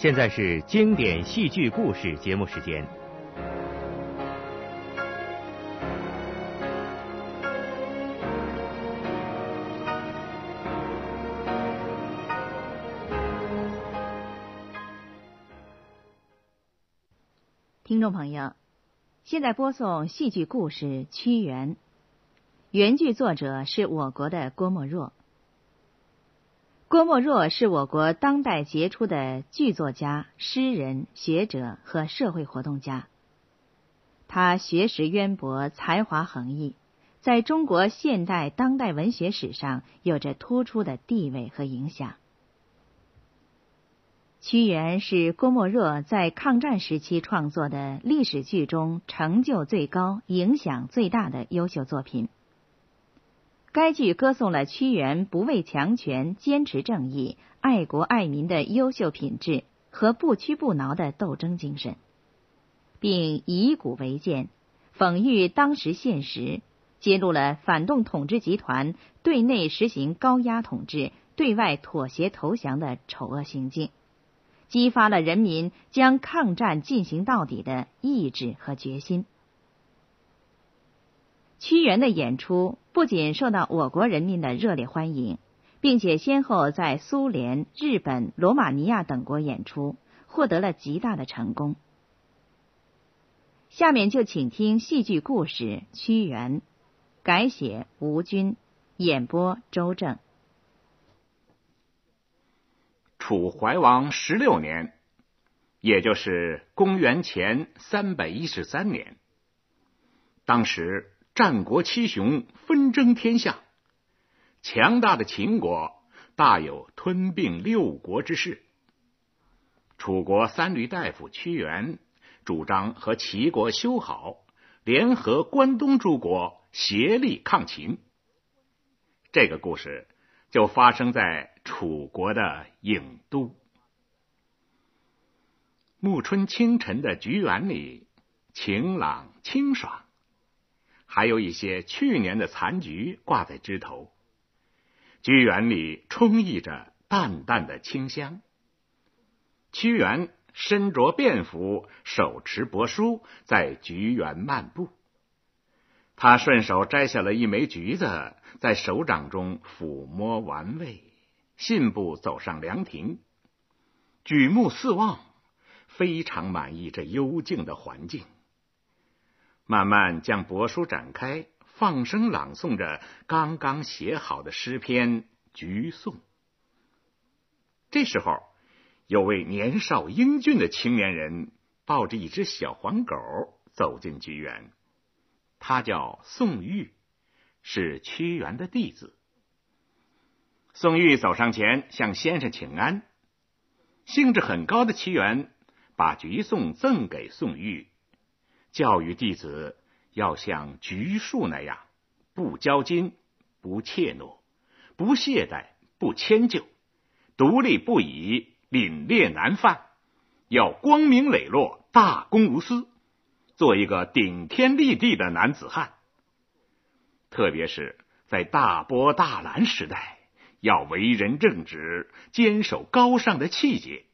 现在是经典戏剧故事节目时间。听众朋友，现在播送戏剧故事《屈原》，原剧作者是我国的郭沫若。郭沫若是我国当代杰出的剧作家、诗人、学者和社会活动家。他学识渊博，才华横溢，在中国现代当代文学史上有着突出的地位和影响。屈原是郭沫若在抗战时期创作的历史剧中成就最高、影响最大的优秀作品。该剧歌颂了屈原不畏强权、坚持正义、爱国爱民的优秀品质和不屈不挠的斗争精神，并以古为鉴，讽喻当时现实，揭露了反动统治集团对内实行高压统治、对外妥协投降的丑恶行径，激发了人民将抗战进行到底的意志和决心。屈原的演出不仅受到我国人民的热烈欢迎，并且先后在苏联、日本、罗马尼亚等国演出，获得了极大的成功。下面就请听戏剧故事《屈原》，改写吴军，演播周正。楚怀王十六年，也就是公元前三百一十三年，当时。战国七雄纷争天下，强大的秦国大有吞并六国之势。楚国三闾大夫屈原主张和齐国修好，联合关东诸国协力抗秦。这个故事就发生在楚国的郢都。暮春清晨的菊园里，晴朗清爽。还有一些去年的残菊挂在枝头，菊园里充溢着淡淡的清香。屈原身着便服，手持帛书，在菊园漫步。他顺手摘下了一枚橘子，在手掌中抚摸玩味，信步走上凉亭，举目四望，非常满意这幽静的环境。慢慢将帛书展开，放声朗诵着刚刚写好的诗篇《橘颂》。这时候，有位年少英俊的青年人抱着一只小黄狗走进菊园，他叫宋玉，是屈原的弟子。宋玉走上前向先生请安，兴致很高的屈原把橘颂赠给宋玉。教育弟子要像橘树那样，不骄矜，不怯懦，不懈怠，不迁就，独立不倚，凛冽难犯，要光明磊落，大公无私，做一个顶天立地的男子汉。特别是在大波大澜时代，要为人正直，坚守高尚的气节。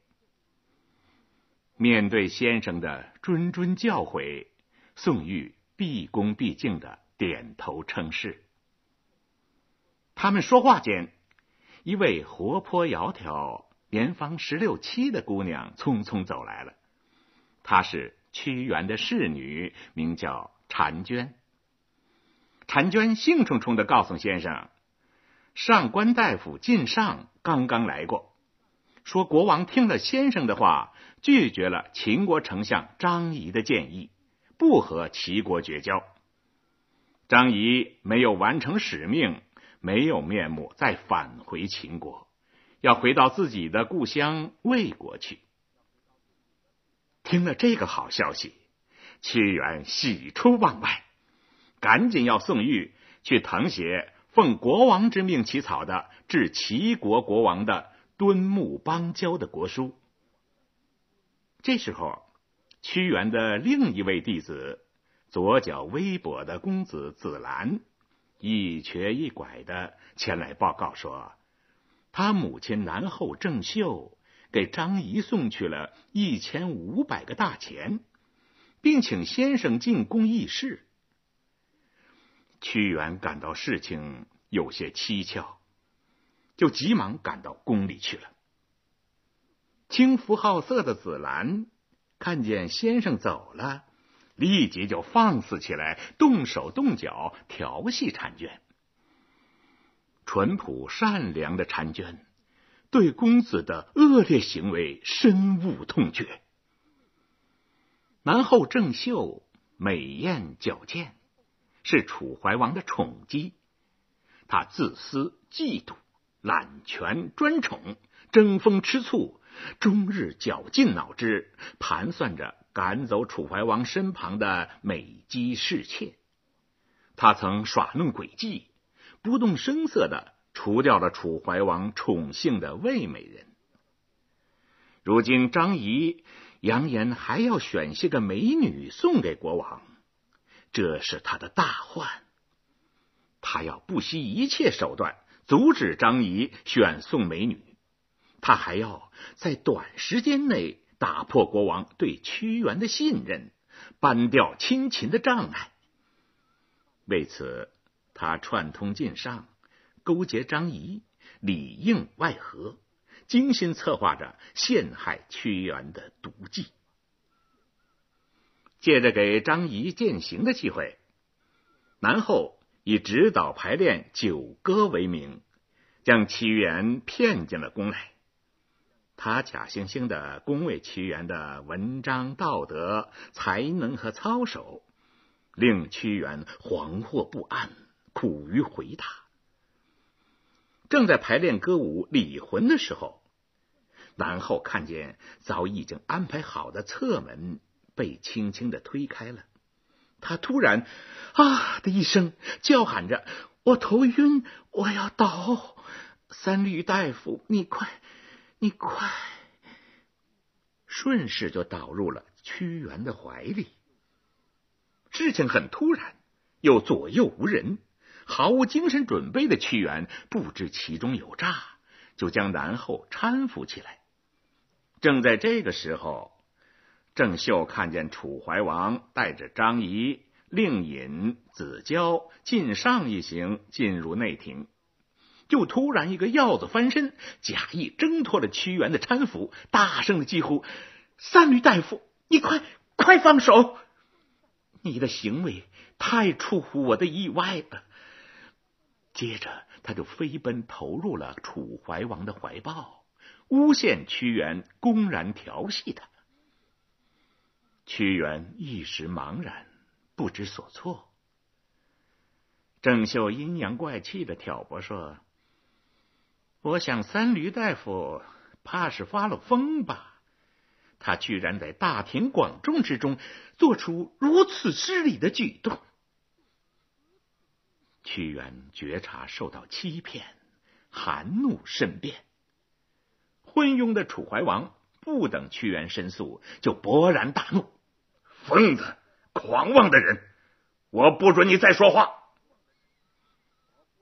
面对先生的谆谆教诲，宋玉毕恭毕敬的点头称是。他们说话间，一位活泼窈窕、年方十六七的姑娘匆匆走来了。她是屈原的侍女，名叫婵娟。婵娟兴冲冲的告诉先生，上官大夫晋上刚刚来过。说国王听了先生的话，拒绝了秦国丞相张仪的建议，不和齐国绝交。张仪没有完成使命，没有面目再返回秦国，要回到自己的故乡魏国去。听了这个好消息，屈原喜出望外，赶紧要宋玉去誊写奉国王之命起草的致齐国国王的。敦睦邦交的国书。这时候，屈原的另一位弟子，左脚微跛的公子子兰，一瘸一拐的前来报告说，他母亲南后郑袖给张仪送去了一千五百个大钱，并请先生进宫议事。屈原感到事情有些蹊跷，就急忙赶到宫里去了。轻浮好色的紫兰看见先生走了，立即就放肆起来，动手动脚调戏婵娟。淳朴善良的婵娟对公子的恶劣行为深恶痛绝。南后郑袖美艳矫健，是楚怀王的宠姬。他自私、嫉妒、揽权、专宠、争风吃醋，终日绞尽脑汁，盘算着赶走楚怀王身旁的美姬侍妾。他曾耍弄诡计。不动声色的除掉了楚怀王宠幸的魏美人。如今张仪扬言还要选些个美女送给国王，这是他的大患。他要不惜一切手段阻止张仪选送美女，他还要在短时间内打破国王对屈原的信任，搬掉亲情的障碍。为此。他串通晋上，勾结张仪，里应外合，精心策划着陷害屈原的毒计。借着给张仪践行的机会，南后以指导排练九歌为名，将屈原骗进了宫来。他假惺惺的恭维屈原的文章、道德、才能和操守，令屈原惶惑不安。苦于回答。正在排练歌舞《礼魂》的时候，南后看见早已经安排好的侧门被轻轻的推开了，他突然啊的一声叫喊着：“我头晕，我要倒！三闾大夫，你快，你快！”顺势就倒入了屈原的怀里。事情很突然，又左右无人。毫无精神准备的屈原不知其中有诈，就将南后搀扶起来。正在这个时候，郑袖看见楚怀王带着张仪、令尹、子交、晋上一行进入内廷，就突然一个鹞子翻身，假意挣脱了屈原的搀扶，大声的疾呼：“三闾大夫，你快快放手！你的行为太出乎我的意外了。”接着，他就飞奔投入了楚怀王的怀抱，诬陷屈原公然调戏他。屈原一时茫然，不知所措。郑袖阴阳怪气的挑拨说：“我想三闾大夫怕是发了疯吧？他居然在大庭广众之中做出如此失礼的举动。”屈原觉察受到欺骗，含怒申辩。昏庸的楚怀王不等屈原申诉，就勃然大怒：“疯子，狂妄的人，我不准你再说话！”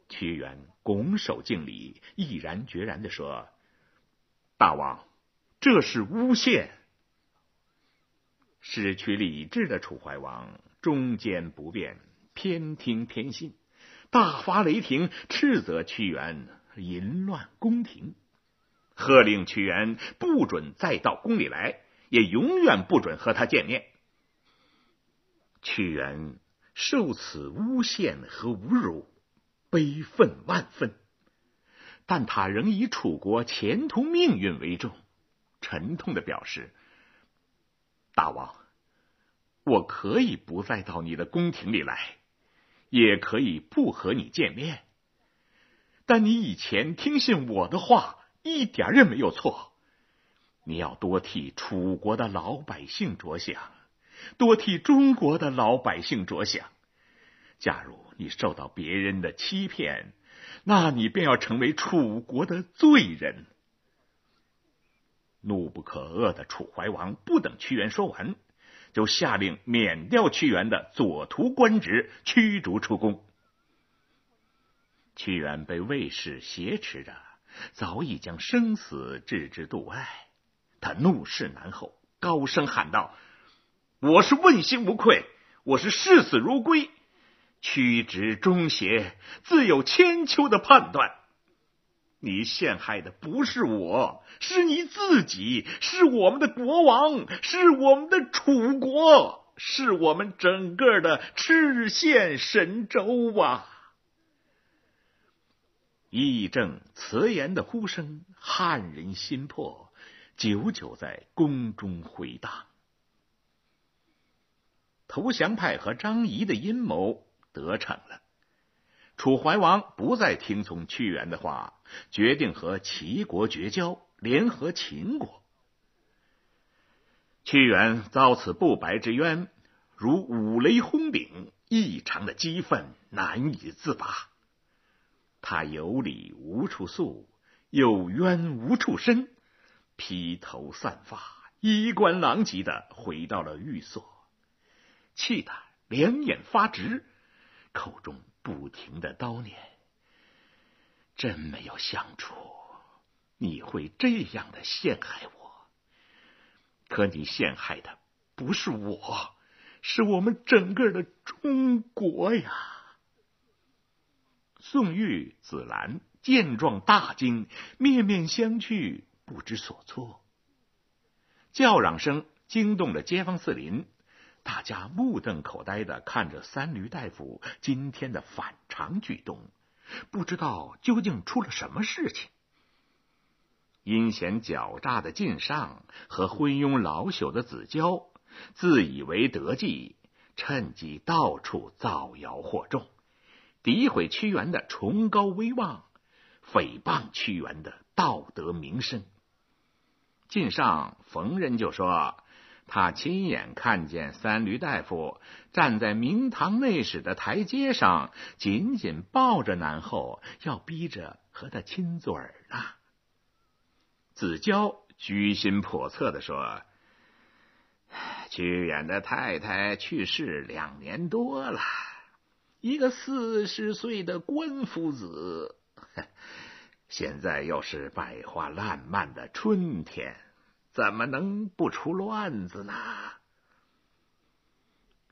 屈原拱手敬礼，毅然决然的说：“大王，这是诬陷。”失去理智的楚怀王中坚不变，偏听偏信。大发雷霆，斥责屈原淫乱宫廷，喝令屈原不准再到宫里来，也永远不准和他见面。屈原受此诬陷和侮辱，悲愤万分，但他仍以楚国前途命运为重，沉痛的表示：“大王，我可以不再到你的宫廷里来。”也可以不和你见面，但你以前听信我的话，一点也没有错。你要多替楚国的老百姓着想，多替中国的老百姓着想。假如你受到别人的欺骗，那你便要成为楚国的罪人。怒不可遏的楚怀王不等屈原说完。就下令免掉屈原的左徒官职，驱逐出宫。屈原被卫士挟持着，早已将生死置之度外。他怒视南后，高声喊道：“我是问心无愧，我是视死如归，曲直中邪，自有千秋的判断。你陷害的不是我，是你自己，是我们的国王，是我们的楚国，是我们整个的赤县神州啊！”义正辞严的呼声撼人心魄。久久在宫中回荡。投降派和张仪的阴谋得逞了，楚怀王不再听从屈原的话，决定和齐国绝交，联合秦国。屈原遭此不白之冤，如五雷轰顶，异常的激愤，难以自拔。他有理无处诉，有冤无处伸。披头散发、衣冠狼藉的回到了寓所，气得两眼发直，口中不停的叨念：“真没有想出你会这样的陷害我。可你陷害的不是我，是我们整个的中国呀！”宋玉、紫兰见状大惊，面面相觑。不知所措，叫嚷声惊动了街坊四邻，大家目瞪口呆的看着三闾大夫今天的反常举动，不知道究竟出了什么事情。阴险狡诈的晋上和昏庸老朽的子交，自以为得计，趁机到处造谣惑众，诋毁屈原的崇高威望，诽谤屈原的道德名声。晋上逢人就说，他亲眼看见三闾大夫站在明堂内室的台阶上，紧紧抱着南后，要逼着和他亲嘴儿呢。子娇居心叵测的说：“屈原的太太去世两年多了，一个四十岁的官夫子。”现在又是百花烂漫的春天，怎么能不出乱子呢？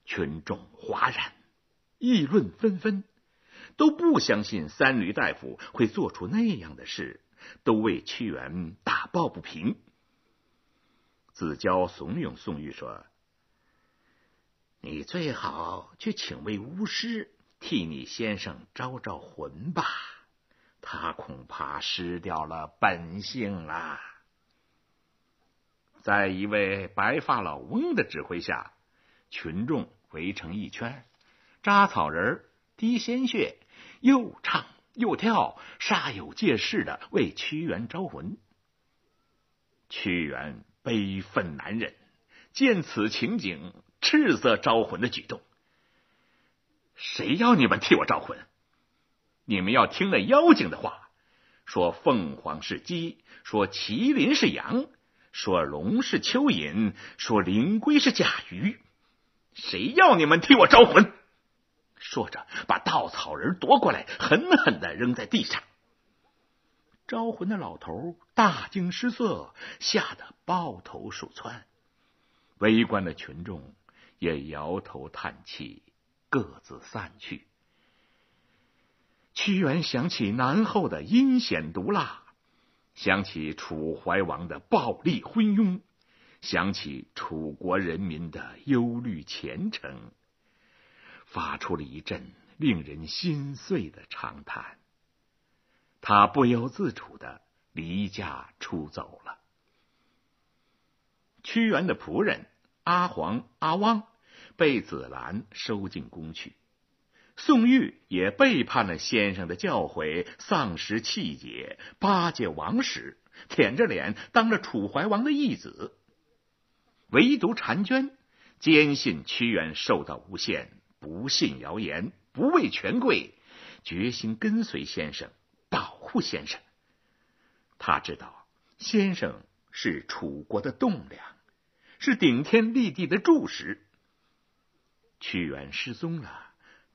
群众哗然，议论纷纷，都不相信三闾大夫会做出那样的事，都为屈原打抱不平。子交怂恿宋玉说：“你最好去请位巫师，替你先生招招魂吧。”他恐怕失掉了本性了。在一位白发老翁的指挥下，群众围成一圈，扎草人、滴鲜血，又唱又跳，煞有介事的为屈原招魂。屈原悲愤难忍，见此情景，斥责招魂的举动：“谁要你们替我招魂？”你们要听那妖精的话，说凤凰是鸡，说麒麟是羊，说龙是蚯蚓，说灵龟是甲鱼。谁要你们替我招魂？说着，把稻草人夺过来，狠狠的扔在地上。招魂的老头大惊失色，吓得抱头鼠窜。围观的群众也摇头叹气，各自散去。屈原想起南后的阴险毒辣，想起楚怀王的暴力昏庸，想起楚国人民的忧虑前程，发出了一阵令人心碎的长叹。他不由自主的离家出走了。屈原的仆人阿黄、阿汪被子兰收进宫去。宋玉也背叛了先生的教诲，丧失气节，巴结王室，舔着脸当了楚怀王的义子。唯独婵娟坚信屈原受到诬陷，不信谣言，不畏权贵，决心跟随先生，保护先生。他知道先生是楚国的栋梁，是顶天立地的柱石。屈原失踪了。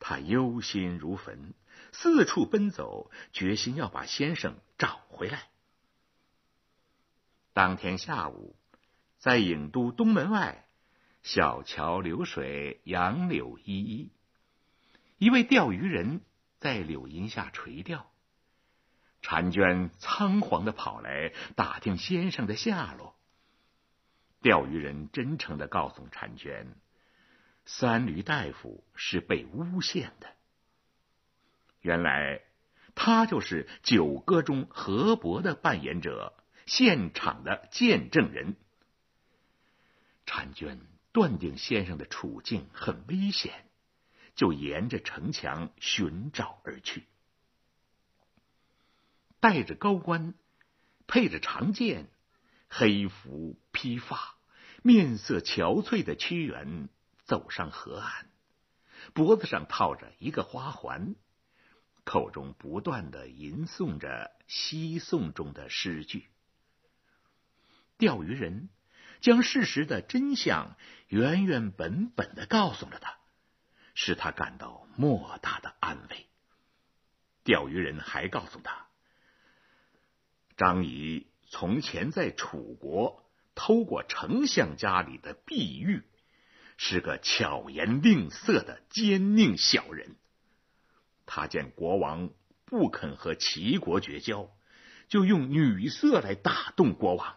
他忧心如焚，四处奔走，决心要把先生找回来。当天下午，在郢都东门外，小桥流水，杨柳依依。一位钓鱼人在柳荫下垂钓。婵娟仓皇的跑来打听先生的下落。钓鱼人真诚的告诉婵娟，三驴大夫是被诬陷的。原来他就是九歌中河伯的扮演者，现场的见证人。婵娟断定先生的处境很危险，就沿着城墙寻找而去。戴着高冠，配着长剑，黑服披发，面色憔悴的屈原走上河岸，脖子上套着一个花环，口中不断的吟诵着西宋中的诗句。钓鱼人将事实的真相原原本本的告诉了他，使他感到莫大的安慰。钓鱼人还告诉他。张仪从前在楚国偷过丞相家里的碧玉，是个巧言令色的奸佞小人。他见国王不肯和齐国绝交，就用女色来打动国王，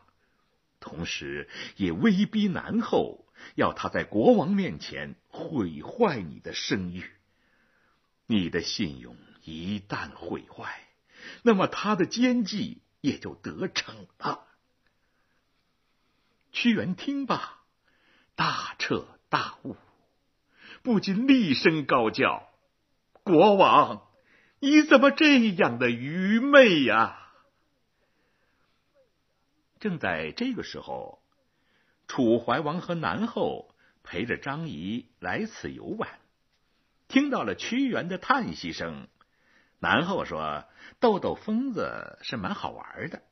同时也威逼南后，要他在国王面前毁坏你的声誉。你的信用一旦毁坏，那么他的奸计。也就得逞了。屈原听罢，大彻大悟，不禁厉声高叫：“国王，你怎么这样的愚昧呀！”正在这个时候，楚怀王和南后陪着张仪来此游玩，听到了屈原的叹息声。南后说：“逗逗疯子是蛮好玩的。”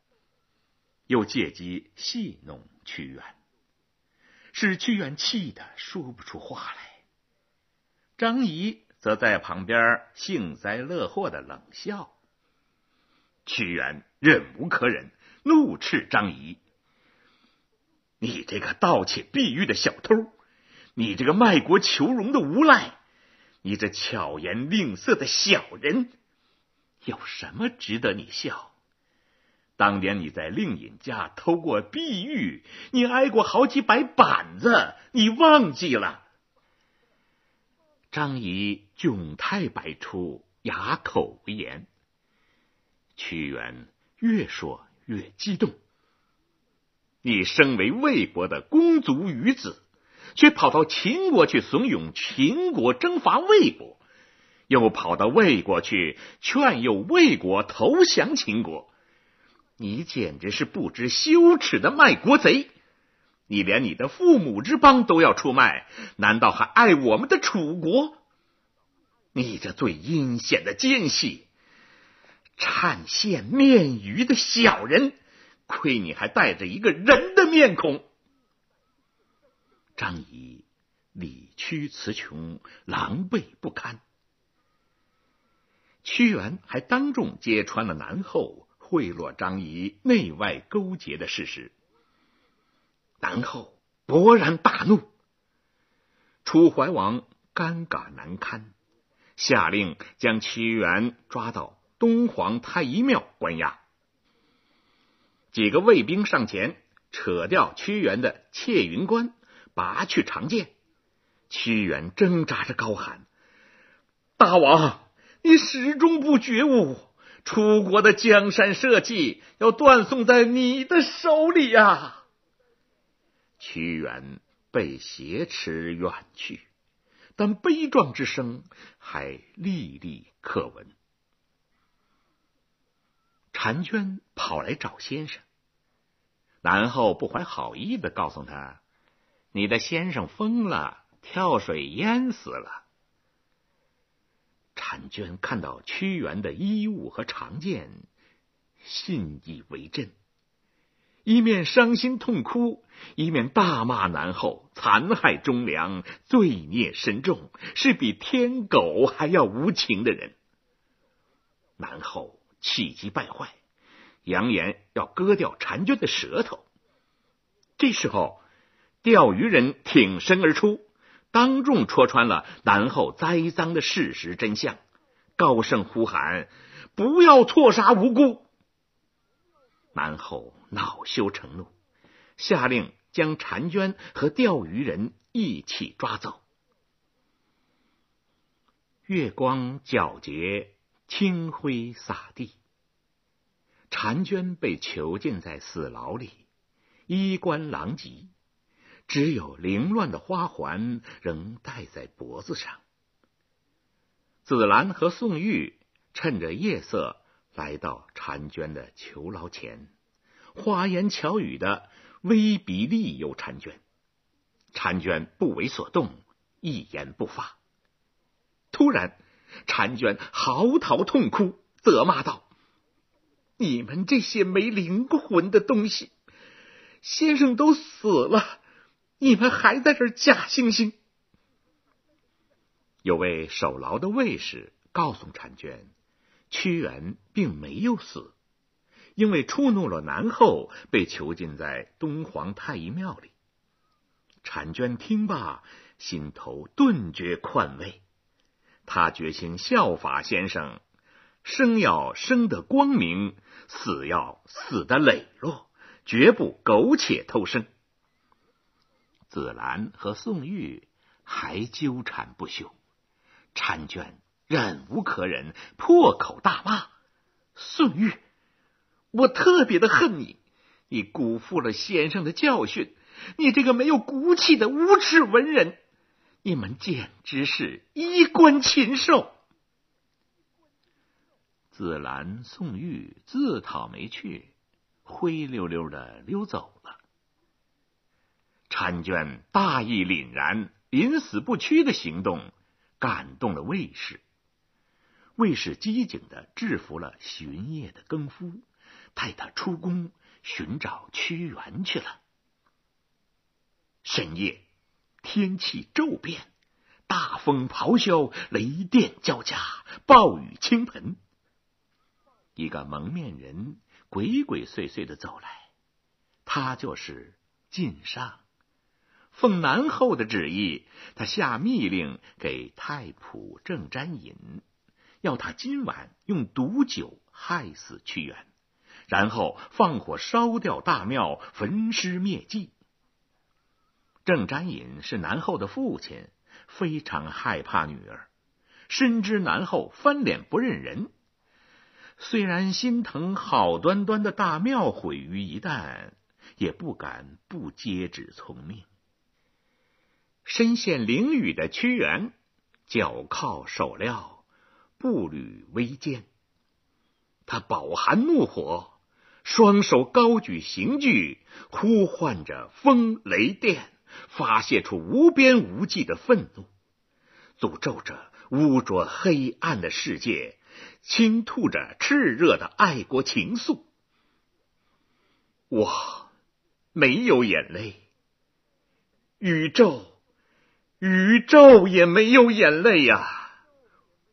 又借机戏弄屈原，使屈原气得说不出话来。张仪则在旁边幸灾乐祸的冷笑。屈原忍无可忍，怒斥张仪：“你这个盗窃碧玉的小偷，你这个卖国求荣的无赖，你这巧言令色的小人！”有什么值得你笑？当年你在令尹家偷过碧玉，你挨过好几百板子，你忘记了？张仪窘态百出，哑口无言。屈原越说越激动。你身为魏国的公族余子，却跑到秦国去怂恿秦国征伐魏国。又跑到魏国去劝诱魏国投降秦国，你简直是不知羞耻的卖国贼！你连你的父母之邦都要出卖，难道还爱我们的楚国？你这最阴险的奸细，颤现面鱼的小人，亏你还带着一个人的面孔！张仪理屈词穷，狼狈不堪。屈原还当众揭穿了南后贿赂张仪、内外勾结的事实。南后勃然大怒，楚怀王尴尬难堪，下令将屈原抓到东皇太一庙关押。几个卫兵上前扯掉屈原的窃云冠，拔去长剑。屈原挣扎着高喊：“大王！”你始终不觉悟，楚国的江山社稷要断送在你的手里呀！屈原被挟持远去，但悲壮之声还历历可闻。婵娟跑来找先生，然后不怀好意的告诉他：“你的先生疯了，跳水淹死了。”婵娟看到屈原的衣物和长剑，信以为真，一面伤心痛哭，一面大骂南后残害忠良，罪孽深重，是比天狗还要无情的人。南后气急败坏，扬言要割掉婵娟的舌头。这时候，钓鱼人挺身而出，当众戳穿了南后栽赃的事实真相，高声呼喊：“不要错杀无辜！”南后恼羞成怒，下令将婵娟和钓鱼人一起抓走。月光皎洁，清辉洒地。婵娟被囚禁在死牢里，衣冠狼藉，只有凌乱的花环仍戴在脖子上。紫兰和宋玉趁着夜色来到婵娟的囚牢前，花言巧语的威逼利诱婵娟。婵娟不为所动，一言不发。突然，婵娟嚎啕痛哭，责骂道：“你们这些没灵魂的东西！先生都死了，你们还在这假惺惺！”有位守牢的卫士告诉婵娟，屈原并没有死，因为触怒了南后，被囚禁在东皇太一庙里。婵娟听罢，心头顿觉宽慰。他决心效法先生，生要生得光明，死要死得磊落，绝不苟且偷生。紫兰和宋玉还纠缠不休，婵娟忍无可忍，破口大骂：“宋玉，我特别的恨你！你辜负了先生的教训，你这个没有骨气的无耻文人！”你们简直是衣冠禽兽！紫兰、宋玉自讨没趣，灰溜溜的溜走。婵娟大义凛然、临死不屈的行动，感动了卫士。卫士机警的制服了巡夜的更夫，带他出宫寻找屈原去了。深夜。天气骤变，大风咆哮，雷电交加，暴雨倾盆。一个蒙面人鬼鬼祟祟的走来，他就是晋上。奉南后的旨意，他下密令给太仆郑瞻尹，要他今晚用毒酒害死屈原，然后放火烧掉大庙，焚尸灭迹。郑瞻尹是南后的父亲，非常害怕女儿，深知南后翻脸不认人。虽然心疼好端端的大庙毁于一旦，也不敢不接旨从命。身陷囹圄的屈原，脚铐手镣，步履维艰。他饱含怒火，双手高举刑具，呼唤着风雷电。发泄出无边无际的愤怒，诅咒着污浊黑暗的世界，倾吐着炽热的爱国情愫。我没有眼泪，宇宙，宇宙也没有眼泪呀。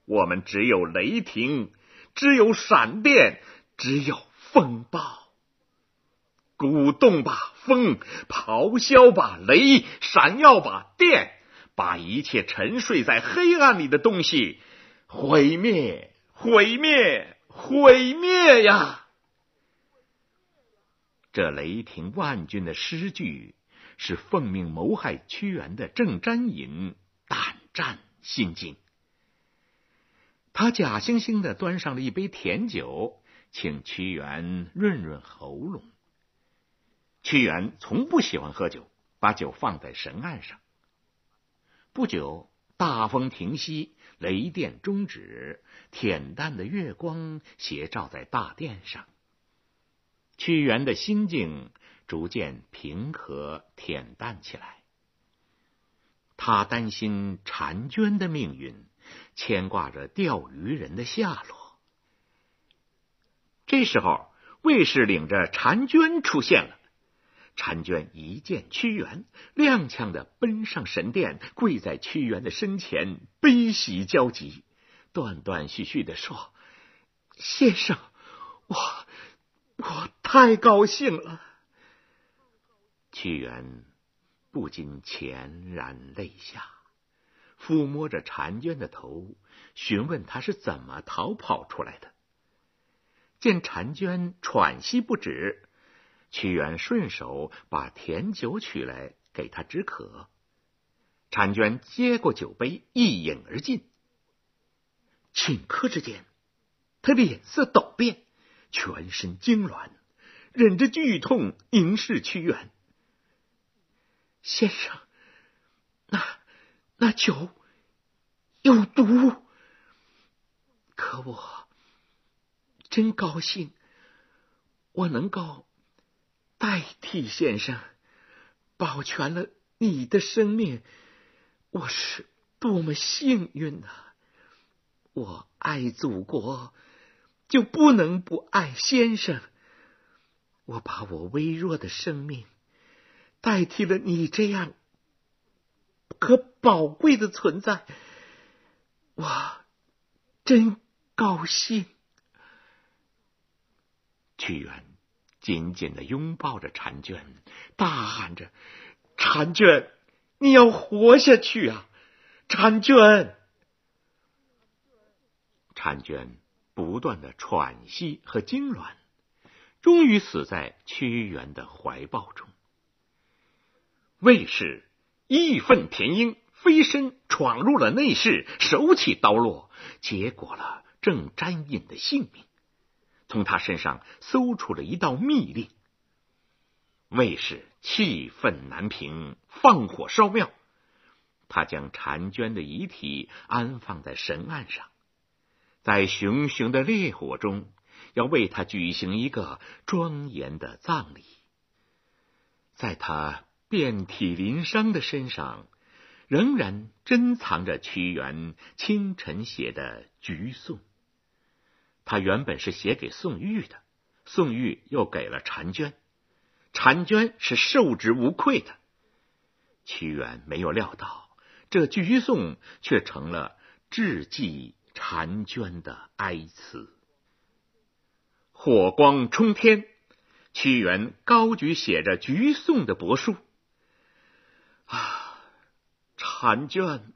我们只有雷霆，只有闪电，只有风暴。鼓动吧，风；咆哮吧，雷；闪耀吧，电；把一切沉睡在黑暗里的东西毁灭，毁灭，毁灭呀！这雷霆万钧的诗句，是奉命谋害屈原的郑詹尹胆战心惊。他假惺惺的端上了一杯甜酒，请屈原润润喉咙。屈原从不喜欢喝酒，把酒放在神案上。不久，大风停息，雷电终止，恬淡的月光斜照在大殿上。屈原的心境逐渐平和恬淡起来。他担心婵娟的命运，牵挂着钓鱼人的下落。这时候，卫士领着婵娟出现了。婵娟一见屈原，踉跄的奔上神殿，跪在屈原的身前，悲喜交集，断断续续的说：“先生，我我太高兴了。”屈原不禁潸然泪下，抚摸着婵娟的头，询问她是怎么逃跑出来的。见婵娟喘息不止，屈原顺手把甜酒取来给她止渴。婵娟接过酒杯，一饮而尽。顷刻之间，她脸色陡变，全身痉挛，忍着剧痛凝视屈原。先生，那那酒有毒，可我真高兴，我能够代替先生保全了你的生命。我是多么幸运呐！我爱祖国，就不能不爱先生。我把我微弱的生命代替了你这样可宝贵的存在，我真高兴。屈原紧紧的拥抱着婵娟，大喊着：“婵娟！”你要活下去啊，婵娟！婵娟不断的喘息和痉挛，终于死在屈原的怀抱中。卫士义愤填膺，飞身闯入了内室，手起刀落，结果了郑沾尹的性命，从他身上搜出了一道密令。卫士气愤难平，放火烧庙。他将婵娟的遗体安放在神案上，在熊熊的烈火中，要为他举行一个庄严的葬礼。在他遍体鳞伤的身上，仍然珍藏着屈原清晨写的《橘颂》。他原本是写给宋玉的，宋玉又给了婵娟。婵娟是受之无愧的，屈原没有料到，这橘颂却成了致祭婵娟的哀词。火光冲天，屈原高举写着《橘颂》的帛书。啊，婵娟，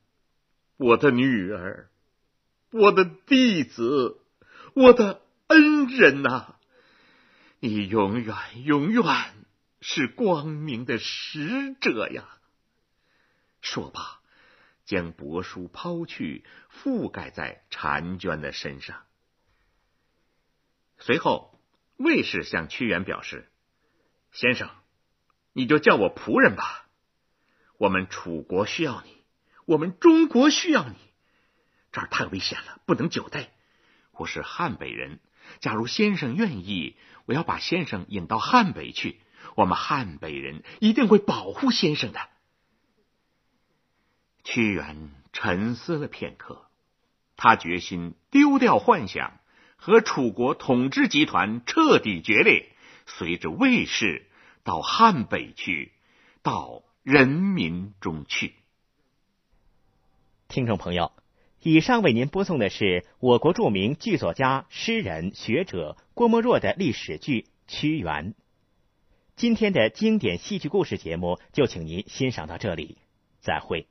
我的女儿，我的弟子，我的恩人呐，你永远，永远。是光明的使者呀！说罢，将帛书抛去，覆盖在婵娟的身上。随后，卫士向屈原表示：“先生，你就叫我仆人吧。我们楚国需要你，我们中国需要你。这儿太危险了，不能久待。我是汉北人，假如先生愿意，我要把先生引到汉北去。”我们汉北人一定会保护先生的。屈原沉思了片刻，他决心丢掉幻想，和楚国统治集团彻底决裂，随着卫士到汉北去，到人民中去。听众朋友，以上为您播送的是我国著名剧作家、诗人、学者郭沫若的历史剧《屈原》。今天的经典戏剧故事节目就请您欣赏到这里，再会。